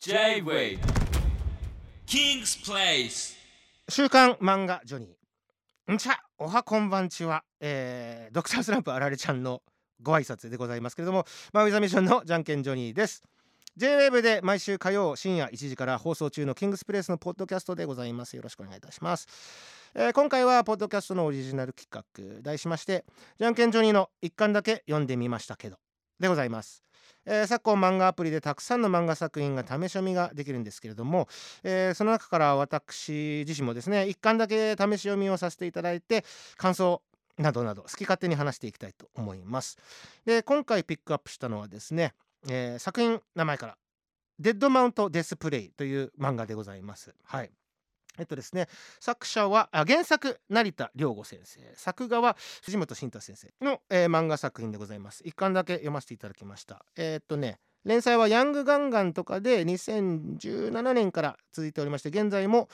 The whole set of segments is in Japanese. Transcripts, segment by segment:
J-Way. King's Place. 週刊漫画ジョニー。んちゃおはこんばんちは、えー、ドクタースランプあられちゃんのご挨拶でございますけれどもマウイザミッションのじゃんけんジョニーです。J-WAVE で毎週火曜深夜1時から放送中のキングスプレイスのポッドキャストでございます。よろしくお願いいたします、えー今回はポッドキャストのオリジナル企画題しましてじゃんけんジョニーの一巻だけ読んでみましたけど。でございます。えー昨今漫画アプリでたくさんの漫画作品が試し読みができるんですけれども、えーその中から私自身もですね一巻だけ試し読みをさせていただいて感想などなど好き勝手に話していきたいと思います。で今回ピックアップしたのはですね、えー作品名前から「デッドマウント・デスプレイ」という漫画でございます。はい。えっとですね作者は原作成田良吾先生。作画は藤本慎太先生の、えー漫画作品でございます。一巻だけ読ませていただきました。えーっとね連載はヤングガンガンとかで2017年から続いておりまして現在も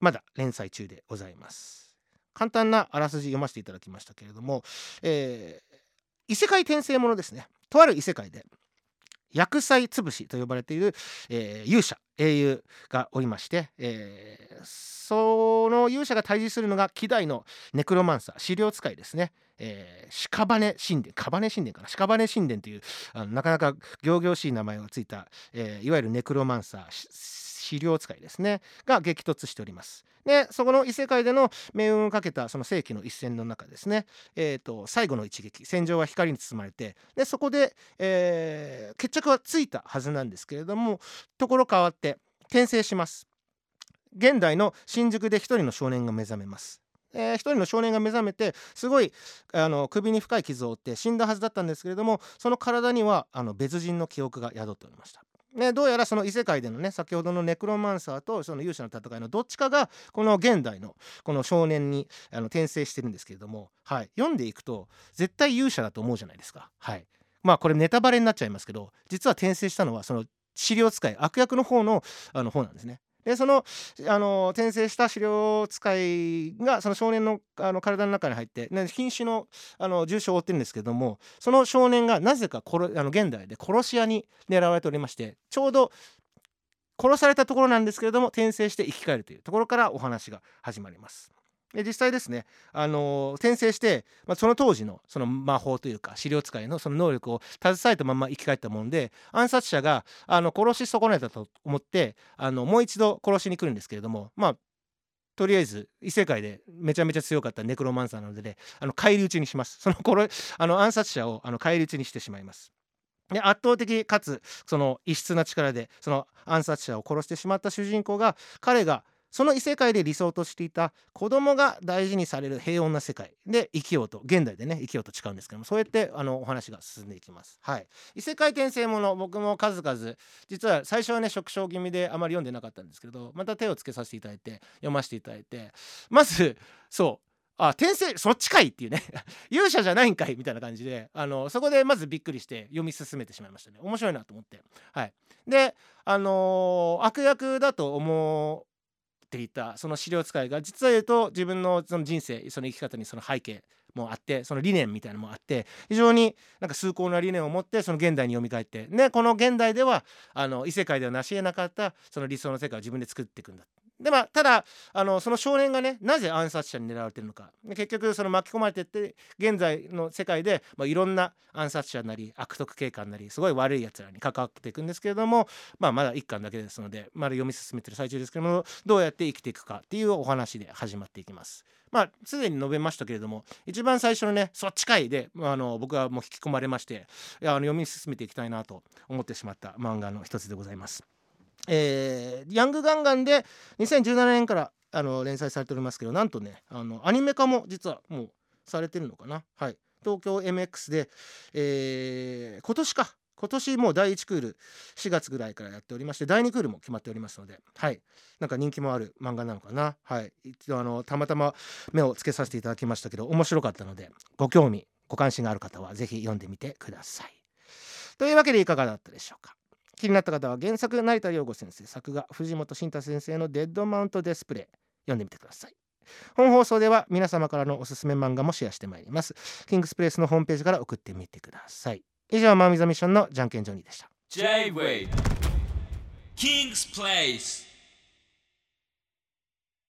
まだ連載中でございます。簡単なあらすじ読ませていただきましたけれども、えー異世界転生ものですね。とある異世界で薬剤潰しと呼ばれている、えー勇者英雄がおりまして、えーその勇者が対峙するのが希代のネクロマンサー資料使いですね、えー、屍神殿屍神殿かな？屍神殿というあのなかなか仰々しい名前がついた、えーいわゆるネクロマンサー資料使いですね。が激突しております。でそこの異世界での命運をかけたその世紀の一戦の中ですね、えー、と最後の一撃戦場は光に包まれてでそこで、えー決着はついたはずなんですけれどもところ変わって転生します。現代の新宿で一人の少年が目覚めます。えー一人の少年が目覚めてすごいあの首に深い傷を負って死んだはずだったんですけれどもその体にはあの別人の記憶が宿っておりました。ね、どうやらその異世界でのね先ほどのネクロマンサーとその勇者の戦いのどっちかがこの現代のこの少年にあの転生してるんですけれども、はい、読んでいくと絶対勇者だと思うじゃないですか。はい、まあこれネタバレになっちゃいますけど実は転生したのはその資料使い悪役の方のあの方なんですね。でそのあの転生した狩猟使いがその少年のあの体の中に入って、ね、瀕死のあの重傷を負ってるんですけどもその少年がなぜか殺あの現代で殺し屋に狙われておりましてちょうど殺されたところなんですけれども転生して生き返るというところからお話が始まります。で実際ですね、あの転生して、まあ、その当時のその魔法というか資料使いのその能力を携えたまま生き返ったもんで暗殺者があの殺し損ねたと思ってあのもう一度殺しに来るんですけれどもまあとりあえず異世界でめちゃめちゃ強かったネクロマンサーなので、ね、あの返り討ちにしますその殺あの暗殺者をあの返り討ちにしてしまいます。で圧倒的かつその異質な力でその暗殺者を殺してしまった主人公が彼がその異世界で理想としていた子供が大事にされる平穏な世界。で生きようと。現代でね生きようと誓うんですけどもそうやってあのお話が進んでいきます。はい、異世界転生もの僕も数々実は最初はね縮小気味であまり読んでなかったんですけどまた手をつけさせていただいて読ませていただいてまずそう。あ転生そっちかいっていうね。勇者じゃないんかいみたいな感じであのそこでまずびっくりして読み進めてしまいましたね。面白いなと思って。はい。であのー悪役だと思っていたその資料使いが実は言うと自分のその人生その生き方にその背景もあってその理念みたいなのもあって非常になんか崇高な理念を持ってその現代に読み返ってねこの現代ではあの異世界では成し得なかったその理想の世界を自分で作っていくんだでまあただあのその少年がねなぜ暗殺者に狙われてるのか結局その巻き込まれてって現在の世界で、まあ、いろんな暗殺者なり悪徳警官なりすごい悪いやつらに関わっていくんですけれども、まあ、まだ一巻だけですのでまだ読み進めてる最中ですけどもどうやって生きていくかっていうお話で始まっていきます。まあすでに述べましたけれども一番最初のねそっちかいで、まあ、あの僕はもう引き込まれましていやあの読み進めていきたいなと思ってしまった漫画の一つでございます。えーヤングガンガンで2017年からあの連載されておりますけどなんとねあのアニメ化も実はもうされてるのかな。はい。東京 MX で、えー今年か。今年もう第1クール4月ぐらいからやっておりまして第2クールも決まっておりますのではい。なんか人気もある漫画なのかな。はい。一度あのたまたま目をつけさせていただきましたけど面白かったのでご興味ご関心がある方はぜひ読んでみてください。というわけでいかがだったでしょうか。気になった方は原作成田陽吾先生作画藤本慎太先生の「デッドマウントデスプレイ」読んでみてください。本放送では皆様からのおすすめ漫画もシェアしてまいります。キングスプレイスのホームページから送ってみてください。以上マーミザ・ミッションのじゃんけんジョニーでした。J-Way King's Place.